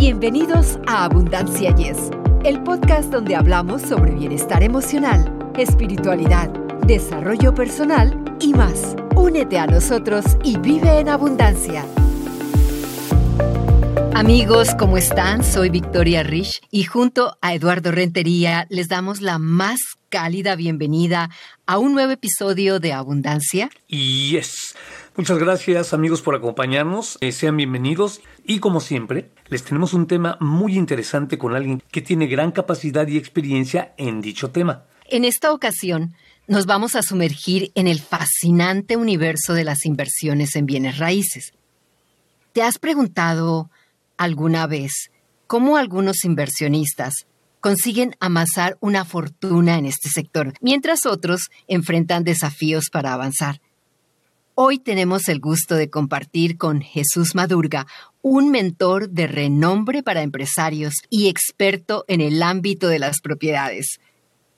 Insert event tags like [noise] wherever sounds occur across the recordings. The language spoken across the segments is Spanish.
Bienvenidos a Abundancia Yes, el podcast donde hablamos sobre bienestar emocional, espiritualidad, desarrollo personal y más. Únete a nosotros y vive en abundancia. Amigos, ¿cómo están? Soy Victoria Rich y junto a Eduardo Rentería les damos la más cálida bienvenida a un nuevo episodio de Abundancia. Yes. Muchas gracias amigos por acompañarnos, eh, sean bienvenidos y como siempre les tenemos un tema muy interesante con alguien que tiene gran capacidad y experiencia en dicho tema. En esta ocasión nos vamos a sumergir en el fascinante universo de las inversiones en bienes raíces. ¿Te has preguntado alguna vez cómo algunos inversionistas consiguen amasar una fortuna en este sector, mientras otros enfrentan desafíos para avanzar? Hoy tenemos el gusto de compartir con Jesús Madurga, un mentor de renombre para empresarios y experto en el ámbito de las propiedades.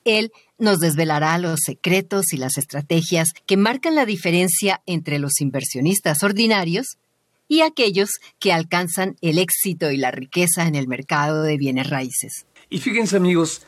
Él nos desvelará los secretos y las estrategias que marcan la diferencia entre los inversionistas ordinarios y aquellos que alcanzan el éxito y la riqueza en el mercado de bienes raíces. Y fíjense amigos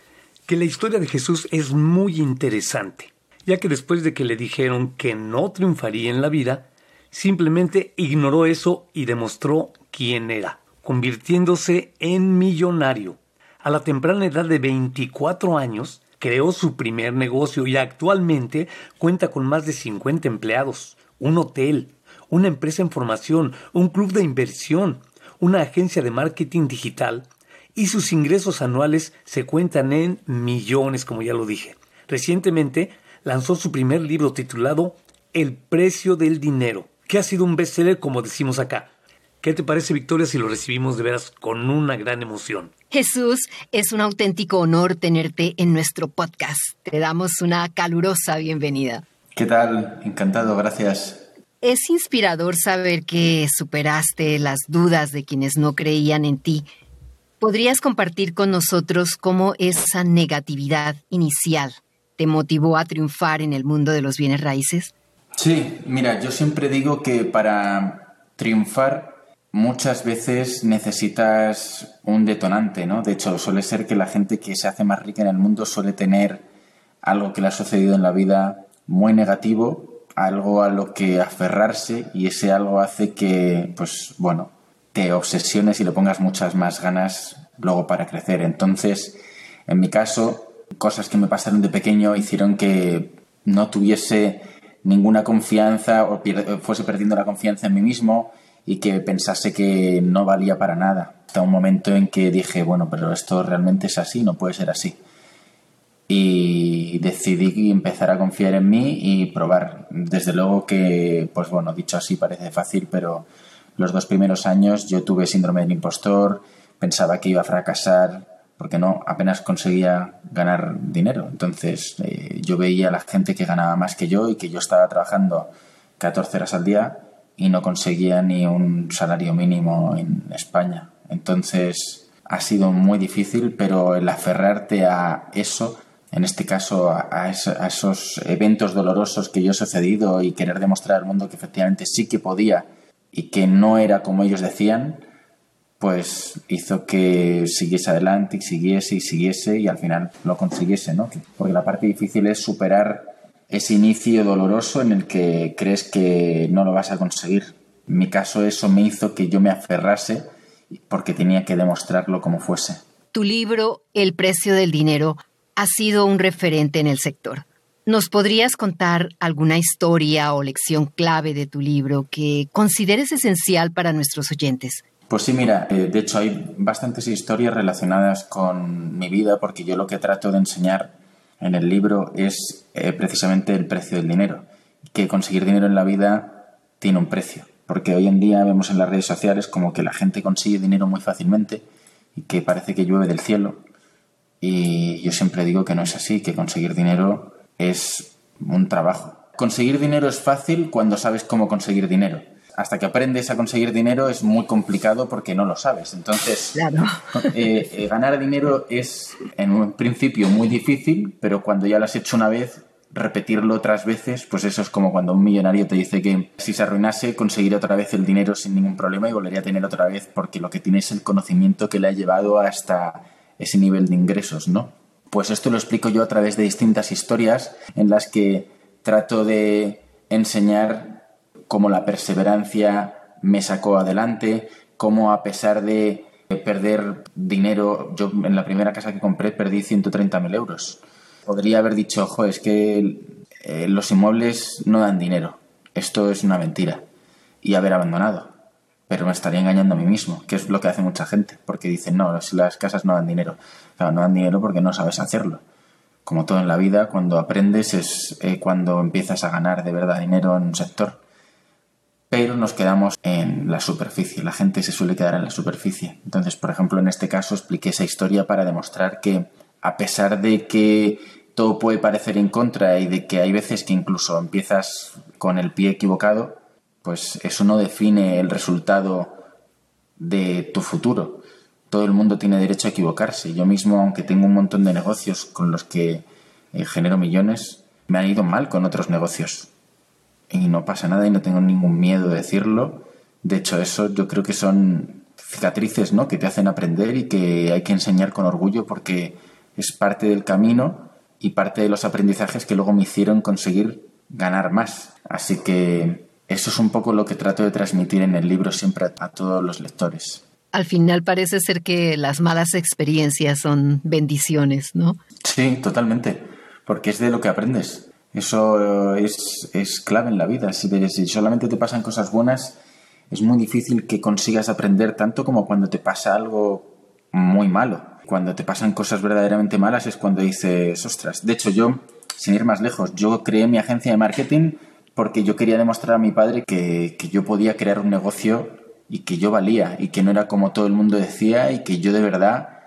que la historia de Jesús es muy interesante ya que después de que le dijeron que no triunfaría en la vida, simplemente ignoró eso y demostró quién era, convirtiéndose en millonario. A la temprana edad de 24 años, creó su primer negocio y actualmente cuenta con más de 50 empleados, un hotel, una empresa en formación, un club de inversión, una agencia de marketing digital y sus ingresos anuales se cuentan en millones, como ya lo dije. Recientemente lanzó su primer libro titulado El precio del dinero, que ha sido un bestseller como decimos acá. ¿Qué te parece, Victoria, si lo recibimos de veras con una gran emoción? Jesús, es un auténtico honor tenerte en nuestro podcast. Te damos una calurosa bienvenida. ¿Qué tal? Encantado, gracias. Es inspirador saber que superaste las dudas de quienes no creían en ti. ¿Podrías compartir con nosotros cómo esa negatividad inicial te motivó a triunfar en el mundo de los bienes raíces? Sí, mira, yo siempre digo que para triunfar muchas veces necesitas un detonante, ¿no? De hecho, suele ser que la gente que se hace más rica en el mundo suele tener algo que le ha sucedido en la vida muy negativo, algo a lo que aferrarse y ese algo hace que, pues bueno, te obsesiones y le pongas muchas más ganas luego para crecer. Entonces, en mi caso, cosas que me pasaron de pequeño hicieron que no tuviese ninguna confianza o fuese perdiendo la confianza en mí mismo y que pensase que no valía para nada. Hasta un momento en que dije, bueno, pero esto realmente es así, no puede ser así. Y decidí empezar a confiar en mí y probar. Desde luego que, pues bueno, dicho así parece fácil, pero los dos primeros años yo tuve síndrome del impostor, pensaba que iba a fracasar, porque no apenas conseguía ganar dinero. Entonces eh, yo veía a la gente que ganaba más que yo y que yo estaba trabajando 14 horas al día y no conseguía ni un salario mínimo en España. Entonces ha sido muy difícil, pero el aferrarte a eso, en este caso a, esos eventos dolorosos que yo he sucedido y querer demostrar al mundo que efectivamente sí que podía y que no era como ellos decían, pues hizo que siguiese adelante y siguiese y siguiese y al final lo consiguiese, ¿no? Porque la parte difícil es superar ese inicio doloroso en el que crees que no lo vas a conseguir. En mi caso eso me hizo que yo me aferrase porque tenía que demostrarlo como fuese. Tu libro, El precio del dinero, ha sido un referente en el sector. ¿Nos podrías contar alguna historia o lección clave de tu libro que consideres esencial para nuestros oyentes? Pues sí, mira, eh, de hecho hay bastantes historias relacionadas con mi vida porque yo lo que trato de enseñar en el libro es eh, precisamente el precio del dinero, que conseguir dinero en la vida tiene un precio, porque hoy en día vemos en las redes sociales como que la gente consigue dinero muy fácilmente y que parece que llueve del cielo y yo siempre digo que no es así, que conseguir dinero es un trabajo. Conseguir dinero es fácil cuando sabes cómo conseguir dinero hasta que aprendes a conseguir dinero es muy complicado porque no lo sabes. Entonces, [laughs] eh, eh, ganar dinero es en un principio muy difícil, pero cuando ya lo has hecho una vez, repetirlo otras veces, pues eso es como cuando un millonario te dice que si se arruinase conseguiría otra vez el dinero sin ningún problema y volvería a tener otra vez porque lo que tiene es el conocimiento que le ha llevado hasta ese nivel de ingresos, ¿no? Pues esto lo explico yo a través de distintas historias en las que trato de enseñar cómo la perseverancia me sacó adelante, cómo a pesar de perder dinero, yo en la primera casa que compré perdí 130.000 euros. Podría haber dicho, ojo, es que eh, los inmuebles no dan dinero, esto es una mentira, y haber abandonado. Pero me estaría engañando a mí mismo, que es lo que hace mucha gente, porque dicen, no, las casas no dan dinero. Claro, no dan dinero porque no sabes hacerlo. Como todo en la vida, cuando aprendes es eh, cuando empiezas a ganar de verdad dinero en un sector pero nos quedamos en la superficie. La gente se suele quedar en la superficie. Entonces, por ejemplo, en este caso expliqué esa historia para demostrar que a pesar de que todo puede parecer en contra y de que hay veces que incluso empiezas con el pie equivocado, pues eso no define el resultado de tu futuro. Todo el mundo tiene derecho a equivocarse. Yo mismo, aunque tengo un montón de negocios con los que eh, genero millones, me han ido mal con otros negocios y no pasa nada y no tengo ningún miedo de decirlo. De hecho, eso yo creo que son cicatrices, ¿no? Que te hacen aprender y que hay que enseñar con orgullo porque es parte del camino y parte de los aprendizajes que luego me hicieron conseguir ganar más. Así que eso es un poco lo que trato de transmitir en el libro siempre a, a todos los lectores. Al final parece ser que las malas experiencias son bendiciones, ¿no? Sí, totalmente, porque es de lo que aprendes. Eso es, es clave en la vida. Si, si solamente te pasan cosas buenas, es muy difícil que consigas aprender tanto como cuando te pasa algo muy malo. Cuando te pasan cosas verdaderamente malas es cuando dices, ostras. De hecho, yo, sin ir más lejos, yo creé mi agencia de marketing porque yo quería demostrar a mi padre que, que yo podía crear un negocio y que yo valía y que no era como todo el mundo decía y que yo de verdad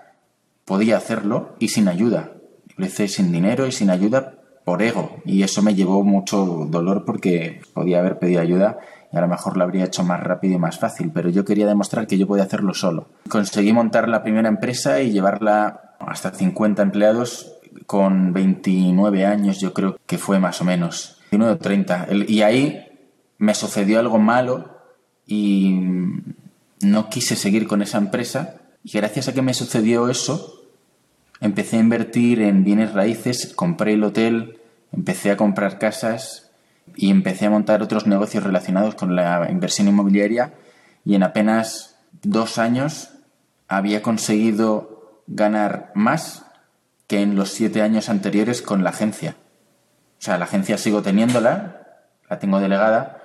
podía hacerlo y sin ayuda. Lo hice sin dinero y sin ayuda, por ego y eso me llevó mucho dolor porque podía haber pedido ayuda y a lo mejor lo habría hecho más rápido y más fácil, pero yo quería demostrar que yo podía hacerlo solo. Conseguí montar la primera empresa y llevarla hasta 50 empleados con 29 años, yo creo que fue más o menos, 29 o 30. Y ahí me sucedió algo malo y no quise seguir con esa empresa y gracias a que me sucedió eso, empecé a invertir en bienes raíces, compré el hotel, empecé a comprar casas y empecé a montar otros negocios relacionados con la inversión inmobiliaria y en apenas dos años había conseguido ganar más que en los siete años anteriores con la agencia. O sea, la agencia sigo teniéndola, la tengo delegada,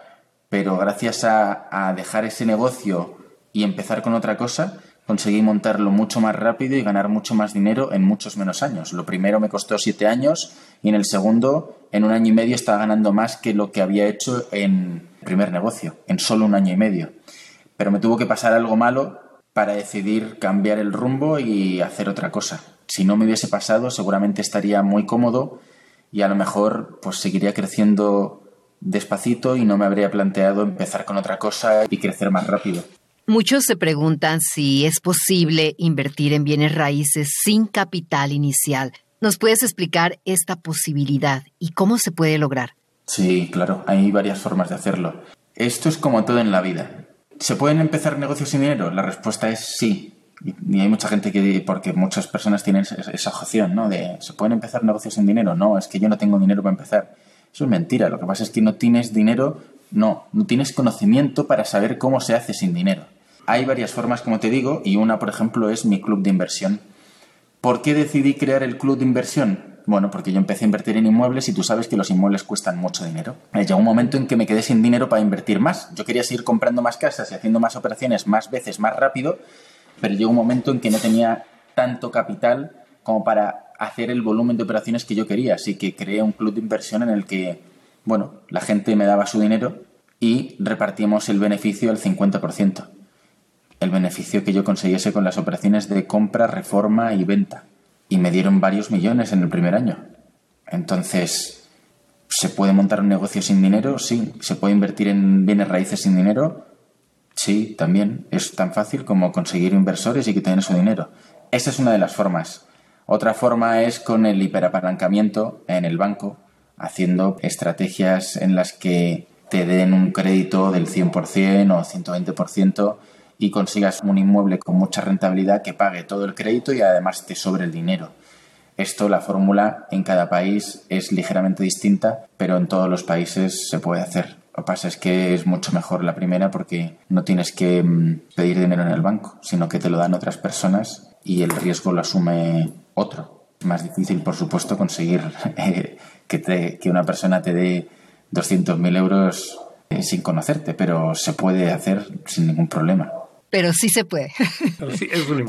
pero gracias a, a dejar ese negocio y empezar con otra cosa, conseguí montarlo mucho más rápido y ganar mucho más dinero en muchos menos años. Lo primero me costó siete años y en el segundo, en un año y medio, estaba ganando más que lo que había hecho en el primer negocio, en solo un año y medio. Pero me tuvo que pasar algo malo para decidir cambiar el rumbo y hacer otra cosa. Si no me hubiese pasado, seguramente estaría muy cómodo y a lo mejor pues seguiría creciendo despacito y no me habría planteado empezar con otra cosa y crecer más rápido. Muchos se preguntan si es posible invertir en bienes raíces sin capital inicial. ¿Nos puedes explicar esta posibilidad y cómo se puede lograr? Sí, claro, hay varias formas de hacerlo. Esto es como todo en la vida. ¿Se pueden empezar negocios sin dinero? La respuesta es sí. Y hay mucha gente que, porque muchas personas tienen esa objeción, ¿no? De, ¿se pueden empezar negocios sin dinero? No, es que yo no tengo dinero para empezar. Eso es mentira. Lo que pasa es que no tienes dinero, no, no tienes conocimiento para saber cómo se hace sin dinero. Hay varias formas, como te digo, y una, por ejemplo, es mi club de inversión. ¿Por qué decidí crear el club de inversión? Bueno, porque yo empecé a invertir en inmuebles y tú sabes que los inmuebles cuestan mucho dinero. Eh, llegó un momento en que me quedé sin dinero para invertir más. Yo quería seguir comprando más casas y haciendo más operaciones más veces, más rápido, pero llegó un momento en que no tenía tanto capital como para hacer el volumen de operaciones que yo quería. Así que creé un club de inversión en el que, bueno, la gente me daba su dinero y repartíamos el beneficio al 50% el beneficio que yo consiguiese con las operaciones de compra, reforma y venta. Y me dieron varios millones en el primer año. Entonces, ¿se puede montar un negocio sin dinero? Sí. ¿Se puede invertir en bienes raíces sin dinero? Sí, también. Es tan fácil como conseguir inversores y que tengan su dinero. Esa es una de las formas. Otra forma es con el hiperapalancamiento en el banco haciendo estrategias en las que te den un crédito del 100% o 120% y consigas un inmueble con mucha rentabilidad que pague todo el crédito y además te sobre el dinero. Esto, la fórmula en cada país es ligeramente distinta, pero en todos los países se puede hacer. Lo que pasa es que es mucho mejor la primera porque no tienes que mm, pedir dinero en el banco, sino que te lo dan otras personas y el riesgo lo asume otro. Es más difícil, por supuesto, conseguir [laughs] que, te, que una persona te dé 200.000 euros eh, sin conocerte, pero se puede hacer sin ningún problema. Pero sí se puede.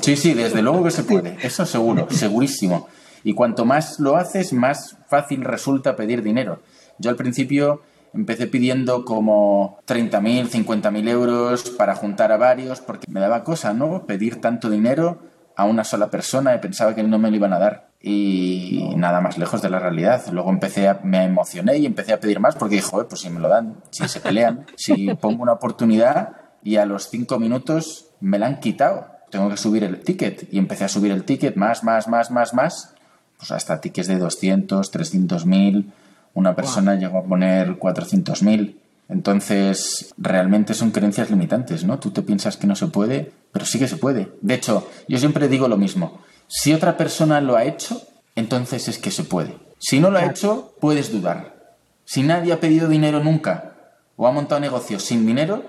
sí, sí, desde luego que se puede. Eso seguro, [laughs] segurísimo. Y cuanto más lo haces, más fácil resulta pedir dinero. Yo al principio empecé pidiendo como 30.000, 50.000 euros para juntar a varios, porque me daba cosa, ¿no? Pedir tanto dinero a una sola persona y pensaba que no me lo iban a dar. Y nada más lejos de la realidad. Luego empecé a, me emocioné y empecé a pedir más porque dije, pues si me lo dan, si se pelean, si pongo una oportunidad y a los cinco minutos me la han quitado, tengo que subir el ticket. Y empecé a subir el ticket más, más, más, más, más pues hasta tickets de 200, 300 mil, una persona llegó a poner 400 mil. Entonces, realmente son creencias limitantes, ¿no? Tú te piensas que no se puede, pero sí que se puede. De hecho, yo siempre digo lo mismo. Si otra persona lo ha hecho, entonces es que se puede. Si no lo ha hecho, puedes dudar. Si nadie ha pedido dinero nunca o ha montado negocios sin dinero,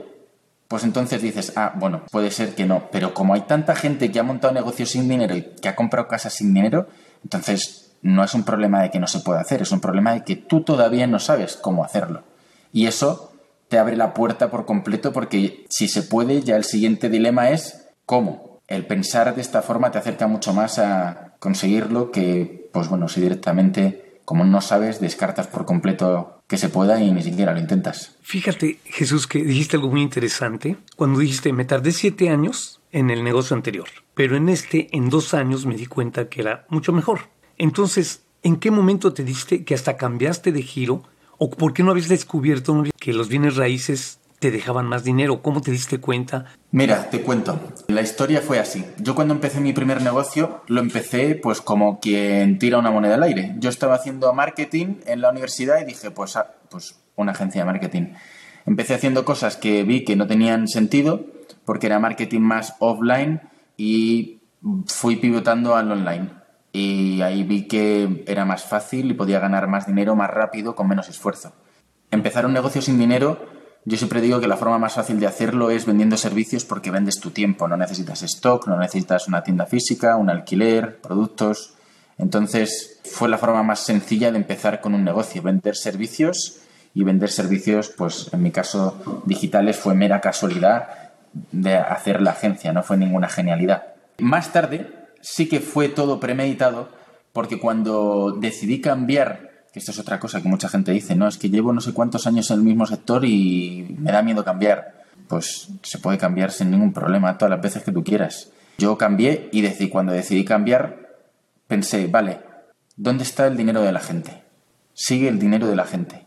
pues entonces dices, ah, bueno, puede ser que no. Pero como hay tanta gente que ha montado negocios sin dinero y que ha comprado casas sin dinero, entonces, no es un problema de que no se pueda hacer, es un problema de que tú todavía no sabes cómo hacerlo. Y eso te abre la puerta por completo porque si se puede, ya el siguiente dilema es cómo. El pensar de esta forma te acerca mucho más a conseguirlo que, pues bueno, si directamente, como no sabes, descartas por completo que se pueda y ni siquiera lo intentas. Fíjate, Jesús, que dijiste algo muy interesante cuando dijiste, me tardé siete años en el negocio anterior, pero en este, en dos años, me di cuenta que era mucho mejor. Entonces, ¿en qué momento te diste que hasta cambiaste de giro? ¿O por qué no habías descubierto que los bienes raíces te dejaban más dinero? ¿Cómo te diste cuenta? Mira, te cuento. La historia fue así. Yo cuando empecé mi primer negocio, lo empecé pues como quien tira una moneda al aire. Yo estaba haciendo marketing en la universidad y dije, pues, ah, pues una agencia de marketing. Empecé haciendo cosas que vi que no tenían sentido porque era marketing más offline y fui pivotando al online. Y ahí vi que era más fácil y podía ganar más dinero más rápido con menos esfuerzo. Empezar un negocio sin dinero, yo siempre digo que la forma más fácil de hacerlo es vendiendo servicios porque vendes tu tiempo. No necesitas stock, no necesitas una tienda física, un alquiler, productos. Entonces fue la forma más sencilla de empezar con un negocio, vender servicios y vender servicios, pues en mi caso digitales fue mera casualidad de hacer la agencia, no fue ninguna genialidad. Más tarde sí que fue todo premeditado porque cuando decidí cambiar, esto es otra cosa que mucha gente dice, no, es que llevo no sé cuántos años en el mismo sector y me da miedo cambiar. Pues se puede cambiar sin ningún problema todas las veces que tú quieras. Yo cambié y decidí, cuando decidí cambiar, pensé, vale, ¿dónde está el dinero de la gente? Sigue el dinero de la gente.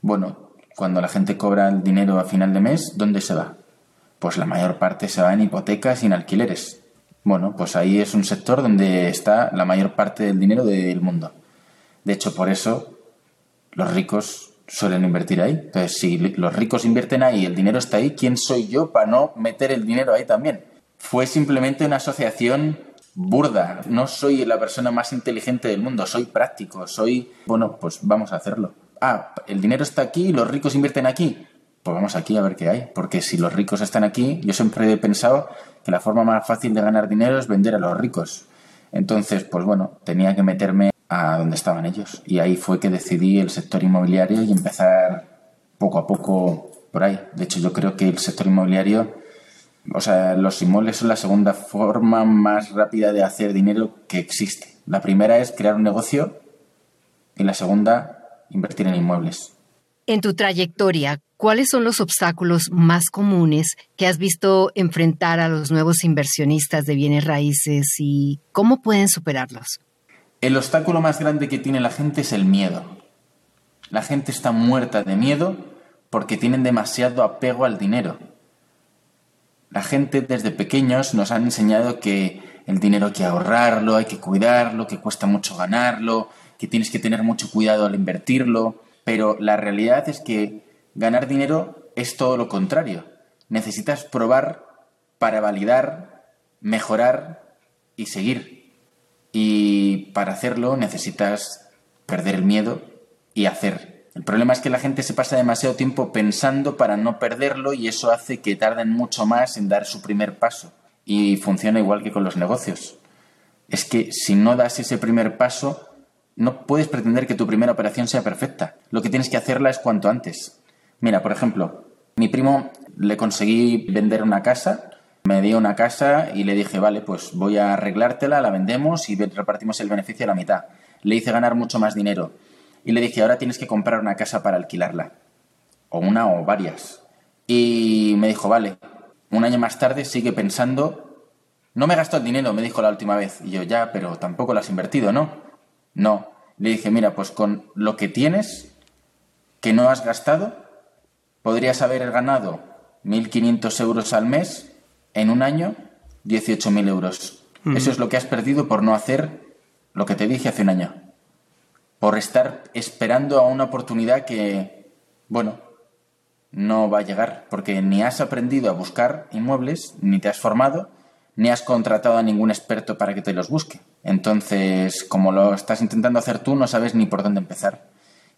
Bueno, cuando la gente cobra el dinero a final de mes, ¿dónde se va? pues la mayor parte se va en hipotecas y en alquileres. Bueno, pues ahí es un sector donde está la mayor parte del dinero del mundo. De hecho, por eso los ricos suelen invertir ahí. Entonces, si los ricos invierten ahí y el dinero está ahí, ¿quién soy yo para no meter el dinero ahí también? Fue simplemente una asociación burda. No soy la persona más inteligente del mundo, soy práctico, soy... Bueno, pues vamos a hacerlo. Ah, el dinero está aquí los ricos invierten aquí pues vamos aquí a ver qué hay. Porque si los ricos están aquí, yo siempre he pensado que la forma más fácil de ganar dinero es vender a los ricos. Entonces, pues bueno, tenía que meterme a donde estaban ellos. Y ahí fue que decidí el sector inmobiliario y empezar poco a poco por ahí. De hecho, yo creo que el sector inmobiliario, o sea, los inmuebles son la segunda forma más rápida de hacer dinero que existe. La primera es crear un negocio y la segunda, invertir en inmuebles. En tu trayectoria, ¿cuáles son los obstáculos más comunes que has visto enfrentar a los nuevos inversionistas de bienes raíces y cómo pueden superarlos? El obstáculo más grande que tiene la gente es el miedo. La gente está muerta de miedo porque tienen demasiado apego al dinero. La gente desde pequeños nos han enseñado que el dinero hay que ahorrarlo, hay que cuidarlo, que cuesta mucho ganarlo, que tienes que tener mucho cuidado al invertirlo, pero la realidad es que ganar dinero es todo lo contrario. Necesitas probar para validar, mejorar y seguir. Y para hacerlo necesitas perder el miedo y hacer. El problema es que la gente se pasa demasiado tiempo pensando para no perderlo y eso hace que tarden mucho más en dar su primer paso. Y funciona igual que con los negocios. Es que si no das ese primer paso, no puedes pretender que tu primera operación sea perfecta. Lo que tienes que hacerla es cuanto antes. Mira, por ejemplo, mi primo le conseguí vender una casa, me dio una casa y le dije, vale, pues voy a arreglártela, la vendemos y repartimos el beneficio a la mitad. Le hice ganar mucho más dinero y le dije, ahora tienes que comprar una casa para alquilarla. O una o varias. Y me dijo, vale. Un año más tarde sigue pensando, no me gastó el dinero, me dijo la última vez. Y yo, ya, pero tampoco lo has invertido, ¿no? No. Le dije, mira, pues con lo que tienes, que no has gastado, podrías haber ganado 1.500 euros al mes, en un año, 18.000 euros. Eso es lo que has perdido por no hacer lo que te dije hace un año por estar esperando a una oportunidad que, bueno, no va a llegar, porque ni has aprendido a buscar inmuebles, ni te has formado, ni has contratado a ningún experto para que te los busque. Entonces, como lo estás intentando hacer tú, no sabes ni por dónde empezar.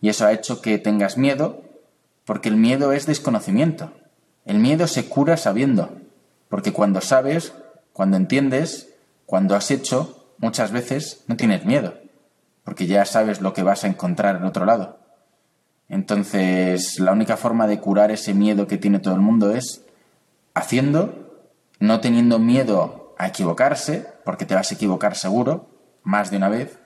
Y eso ha hecho que tengas miedo, porque el miedo es desconocimiento. El miedo se cura sabiendo, porque cuando sabes, cuando entiendes, cuando has hecho, muchas veces no tienes miedo porque ya sabes lo que vas a encontrar en otro lado. Entonces, la única forma de curar ese miedo que tiene todo el mundo es haciendo, no teniendo miedo a equivocarse, porque te vas a equivocar seguro, más de una vez,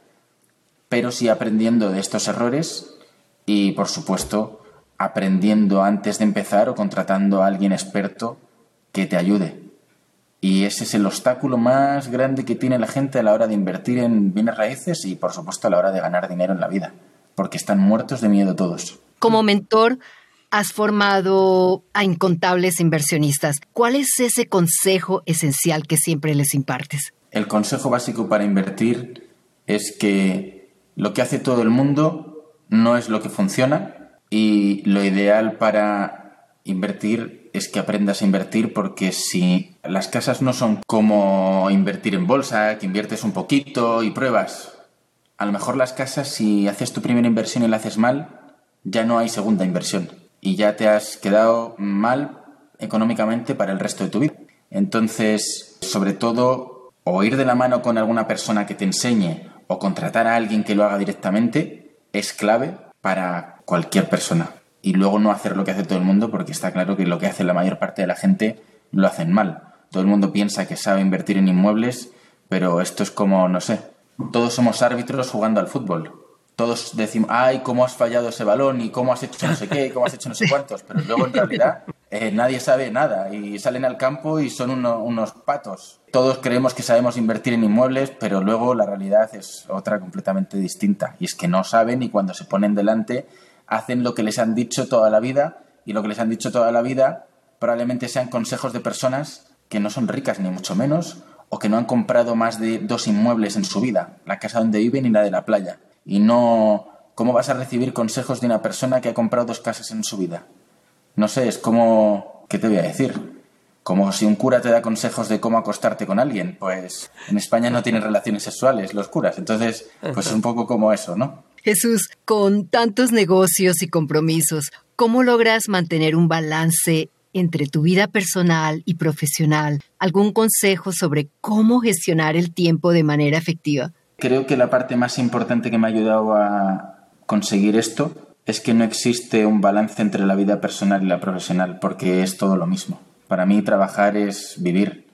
pero sí aprendiendo de estos errores y, por supuesto, aprendiendo antes de empezar o contratando a alguien experto que te ayude. Y ese es el obstáculo más grande que tiene la gente a la hora de invertir en bienes raíces y, por supuesto, a la hora de ganar dinero en la vida, porque están muertos de miedo todos. Como mentor, has formado a incontables inversionistas. ¿Cuál es ese consejo esencial que siempre les impartes? El consejo básico para invertir es que lo que hace todo el mundo no es lo que funciona y lo ideal para invertir es que aprendas a invertir porque si las casas no son como invertir en bolsa, que inviertes un poquito y pruebas, a lo mejor las casas si haces tu primera inversión y la haces mal, ya no hay segunda inversión y ya te has quedado mal económicamente para el resto de tu vida. Entonces, sobre todo, o ir de la mano con alguna persona que te enseñe o contratar a alguien que lo haga directamente es clave para cualquier persona y luego no hacer lo que hace todo el mundo porque está claro que lo que hace la mayor parte de la gente lo hacen mal. Todo el mundo piensa que sabe invertir en inmuebles, pero esto es como, no sé, todos somos árbitros jugando al fútbol. Todos decimos, ay, cómo has fallado ese balón y cómo has hecho no sé qué, cómo has hecho no sé cuántos, pero luego en realidad eh, nadie sabe nada y salen al campo y son unos patos. Todos creemos que sabemos invertir en inmuebles, pero luego la realidad es otra completamente distinta y es que no saben y cuando se ponen delante hacen lo que les han dicho toda la vida y lo que les han dicho toda la vida probablemente sean consejos de personas que no son ricas ni mucho menos o que no han comprado más de dos inmuebles en su vida, la casa donde viven y la de la playa. Y no, ¿cómo vas a recibir consejos de una persona que ha comprado dos casas en su vida? No sé, es como, ¿qué te voy a decir? Como si un cura te da consejos de cómo acostarte con alguien. Pues en España no tienen relaciones sexuales los curas. Entonces, pues es un poco como eso, ¿no? Jesús, con tantos negocios y compromisos, ¿cómo logras mantener un balance entre tu vida personal y profesional? ¿Algún consejo sobre cómo gestionar el tiempo de manera efectiva? Creo que la parte más importante que me ha ayudado a conseguir esto es que no existe un balance entre la vida personal y la profesional, porque es todo lo mismo. Para mí trabajar es vivir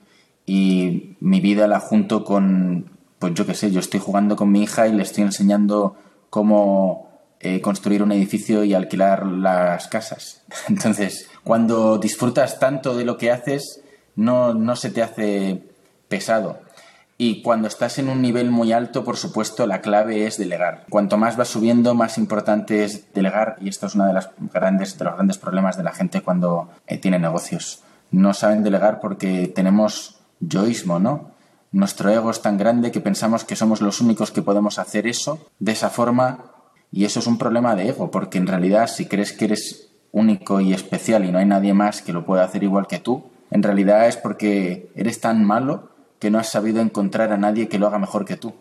y mi vida la junto con, pues yo qué sé, yo estoy jugando con mi hija y le estoy enseñando cómo eh, construir un edificio y alquilar las casas. [laughs] Entonces, cuando disfrutas tanto de lo que haces, no, no se te hace pesado. Y cuando estás en un nivel muy alto, por supuesto, la clave es delegar. Cuanto más vas subiendo, más importante es delegar. Y esto es uno de, las grandes, de los grandes problemas de la gente cuando eh, tiene negocios. No saben delegar porque tenemos yoísmo, ¿no? Nuestro ego es tan grande que pensamos que somos los únicos que podemos hacer eso de esa forma y eso es un problema de ego, porque en realidad si crees que eres único y especial y no hay nadie más que lo pueda hacer igual que tú, en realidad es porque eres tan malo que no has sabido encontrar a nadie que lo haga mejor que tú.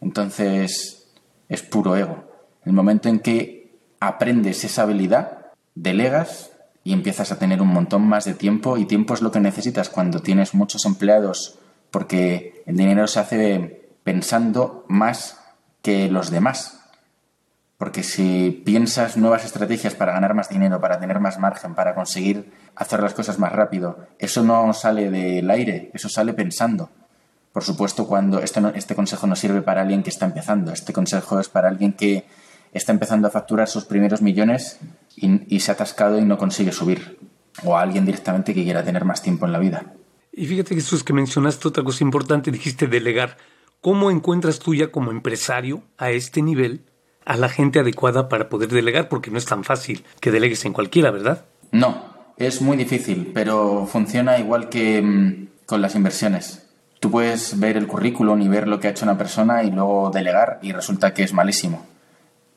Entonces es puro ego. El momento en que aprendes esa habilidad, delegas y empiezas a tener un montón más de tiempo y tiempo es lo que necesitas cuando tienes muchos empleados porque el dinero se hace pensando más que los demás. Porque si piensas nuevas estrategias para ganar más dinero, para tener más margen, para conseguir hacer las cosas más rápido, eso no sale del aire, eso sale pensando. Por supuesto, cuando este consejo no sirve para alguien que está empezando, este consejo es para alguien que está empezando a facturar sus primeros millones y, y se ha atascado y no consigue subir. O a alguien directamente que quiera tener más tiempo en la vida. Y fíjate, Jesús, que mencionaste otra cosa importante, dijiste delegar. ¿Cómo encuentras tú ya como empresario a este nivel a la gente adecuada para poder delegar? Porque no es tan fácil que delegues en cualquiera, ¿verdad? No, es muy difícil, pero funciona igual que mm, con las inversiones. Tú puedes ver el currículum y ver lo que ha hecho una persona y luego delegar y resulta que es malísimo.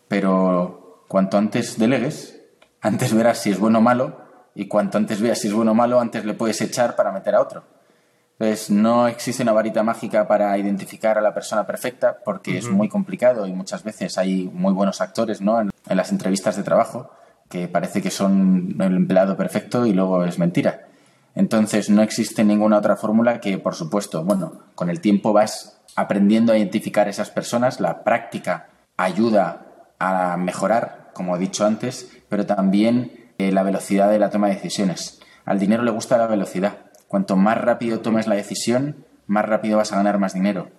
Pero cuanto antes delegues, [laughs] antes verás si es bueno o malo y cuanto antes veas si es bueno o malo, antes le puedes echar para meter a otro. Entonces, no existe una varita mágica para identificar a la persona perfecta porque es muy complicado y muchas veces hay muy buenos actores ¿no? en, las entrevistas de trabajo que parece que son el empleado perfecto y luego es mentira. Entonces, no existe ninguna otra fórmula que, por supuesto, bueno, con el tiempo vas aprendiendo a identificar esas personas, la práctica ayuda a mejorar, como he dicho antes, pero también eh, la velocidad de la toma de decisiones. Al dinero le gusta la velocidad. Cuanto más rápido tomes la decisión, más rápido vas a ganar más dinero.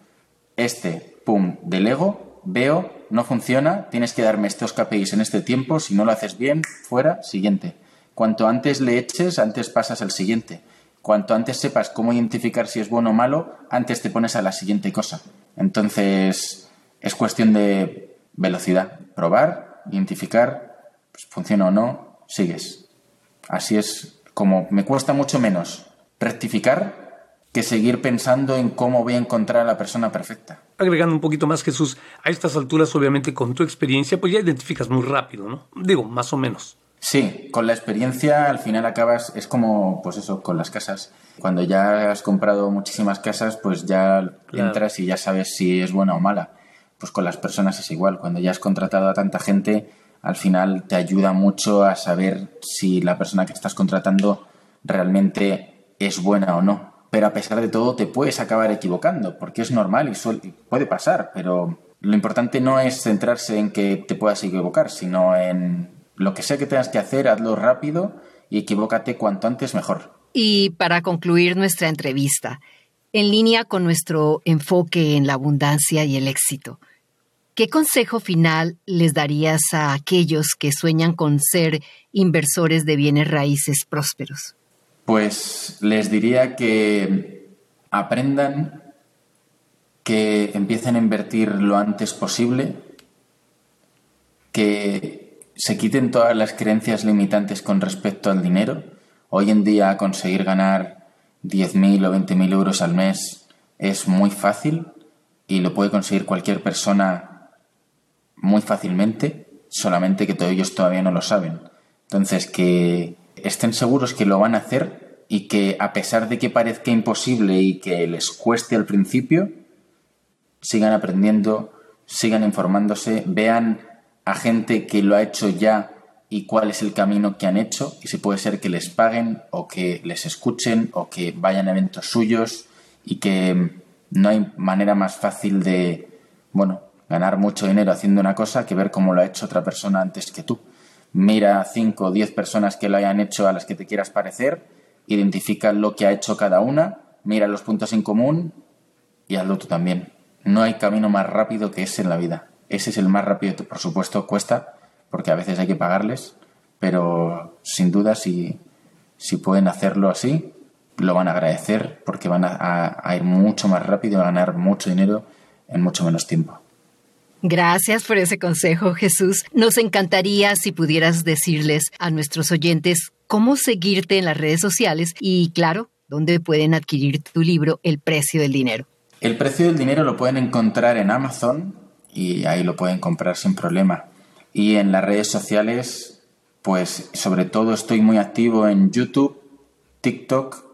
Este, pum, delego, veo, no funciona, tienes que darme estos KPIs en este tiempo, si no lo haces bien, fuera, siguiente. Cuanto antes le eches, antes pasas al siguiente. Cuanto antes sepas cómo identificar si es bueno o malo, antes te pones a la siguiente cosa. Entonces, es cuestión de velocidad. Probar, identificar, pues, funciona o no, sigues. Así es como me cuesta mucho menos rectificar que seguir pensando en cómo voy a encontrar a la persona perfecta. Agregando un poquito más, Jesús, a estas alturas, obviamente, con tu experiencia, pues ya identificas muy rápido, ¿no? Digo, más o menos. Sí, con la experiencia al final acabas, es como, pues eso, con las casas. Cuando ya has comprado muchísimas casas, pues ya entras y ya sabes si es buena o mala. Pues con las personas es igual. Cuando ya has contratado a tanta gente, al final te ayuda mucho a saber si la persona que estás contratando realmente es buena o no. Pero a pesar de todo te puedes acabar equivocando, porque es normal y, puede pasar, pero lo importante no es centrarse en que te puedas equivocar, sino en lo que sea que tengas que hacer, hazlo rápido y equivócate cuanto antes mejor. Y para concluir nuestra entrevista, en línea con nuestro enfoque en la abundancia y el éxito, ¿Qué consejo final les darías a aquellos que sueñan con ser inversores de bienes raíces prósperos? Pues les diría que aprendan, que empiecen a invertir lo antes posible, que se quiten todas las creencias limitantes con respecto al dinero. Hoy en día conseguir ganar 10.000 o 20.000 euros al mes es muy fácil y lo puede conseguir cualquier persona muy fácilmente, solamente que ellos todavía no lo saben. Entonces, que estén seguros que lo van a hacer y que a pesar de que parezca imposible y que les cueste al principio, sigan aprendiendo, sigan informándose, vean a gente que lo ha hecho ya y cuál es el camino que han hecho y si puede ser que les paguen o que les escuchen o que vayan a eventos suyos y que no hay manera más fácil de, bueno, ganar mucho dinero haciendo una cosa que ver cómo lo ha hecho otra persona antes que tú. Mira a 5 o 10 personas que lo hayan hecho a las que te quieras parecer, identifica lo que ha hecho cada una, mira los puntos en común y hazlo tú también. No hay camino más rápido que ese en la vida. Ese es el más rápido, por supuesto, cuesta, porque a veces hay que pagarles, pero sin duda si, si pueden hacerlo así, lo van a agradecer porque van a, a ir mucho más rápido a ganar mucho dinero en mucho menos tiempo. Gracias por ese consejo, Jesús. Nos encantaría si pudieras decirles a nuestros oyentes cómo seguirte en las redes sociales y, claro, dónde pueden adquirir tu libro El precio del dinero. El precio del dinero lo pueden encontrar en Amazon y ahí lo pueden comprar sin problema. Y en las redes sociales, pues sobre todo estoy muy activo en YouTube, TikTok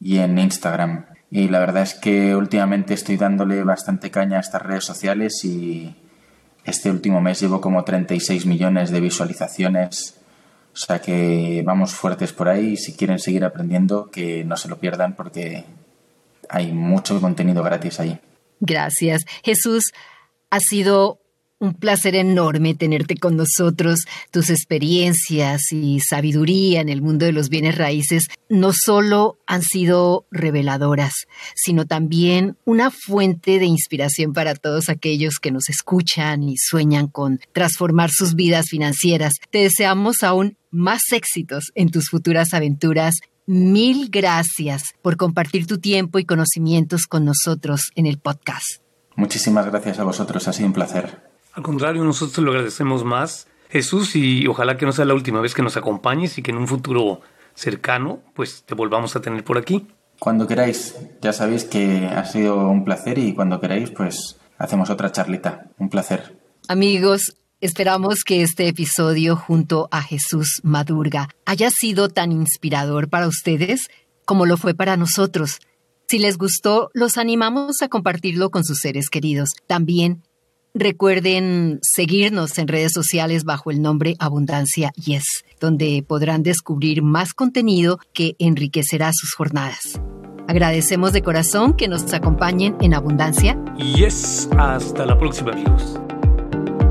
y en Instagram. Y la verdad es que últimamente estoy dándole bastante caña a estas redes sociales y este último mes llevo como 36 millones de visualizaciones. O sea que vamos fuertes por ahí si quieren seguir aprendiendo que no se lo pierdan porque hay mucho contenido gratis ahí. Gracias. Jesús, ha sido un placer enorme tenerte con nosotros. Tus experiencias y sabiduría en el mundo de los bienes raíces no solo han sido reveladoras, sino también una fuente de inspiración para todos aquellos que nos escuchan y sueñan con transformar sus vidas financieras. Te deseamos aún más éxitos en tus futuras aventuras. Mil gracias por compartir tu tiempo y conocimientos con nosotros en el podcast. Muchísimas gracias a vosotros, ha sido un placer. Al contrario, nosotros lo agradecemos más, Jesús, y ojalá que no sea la última vez que nos acompañes y que en un futuro cercano, pues te volvamos a tener por aquí. Cuando queráis, ya sabéis que ha sido un placer y cuando queráis, pues hacemos otra charlita. Un placer. Amigos, esperamos que este episodio junto a Jesús Madurga haya sido tan inspirador para ustedes como lo fue para nosotros. Si les gustó, los animamos a compartirlo con sus seres queridos. También Recuerden seguirnos en redes sociales bajo el nombre Abundancia Yes, donde podrán descubrir más contenido que enriquecerá sus jornadas. Agradecemos de corazón que nos acompañen en Abundancia. Yes, hasta la próxima amigos.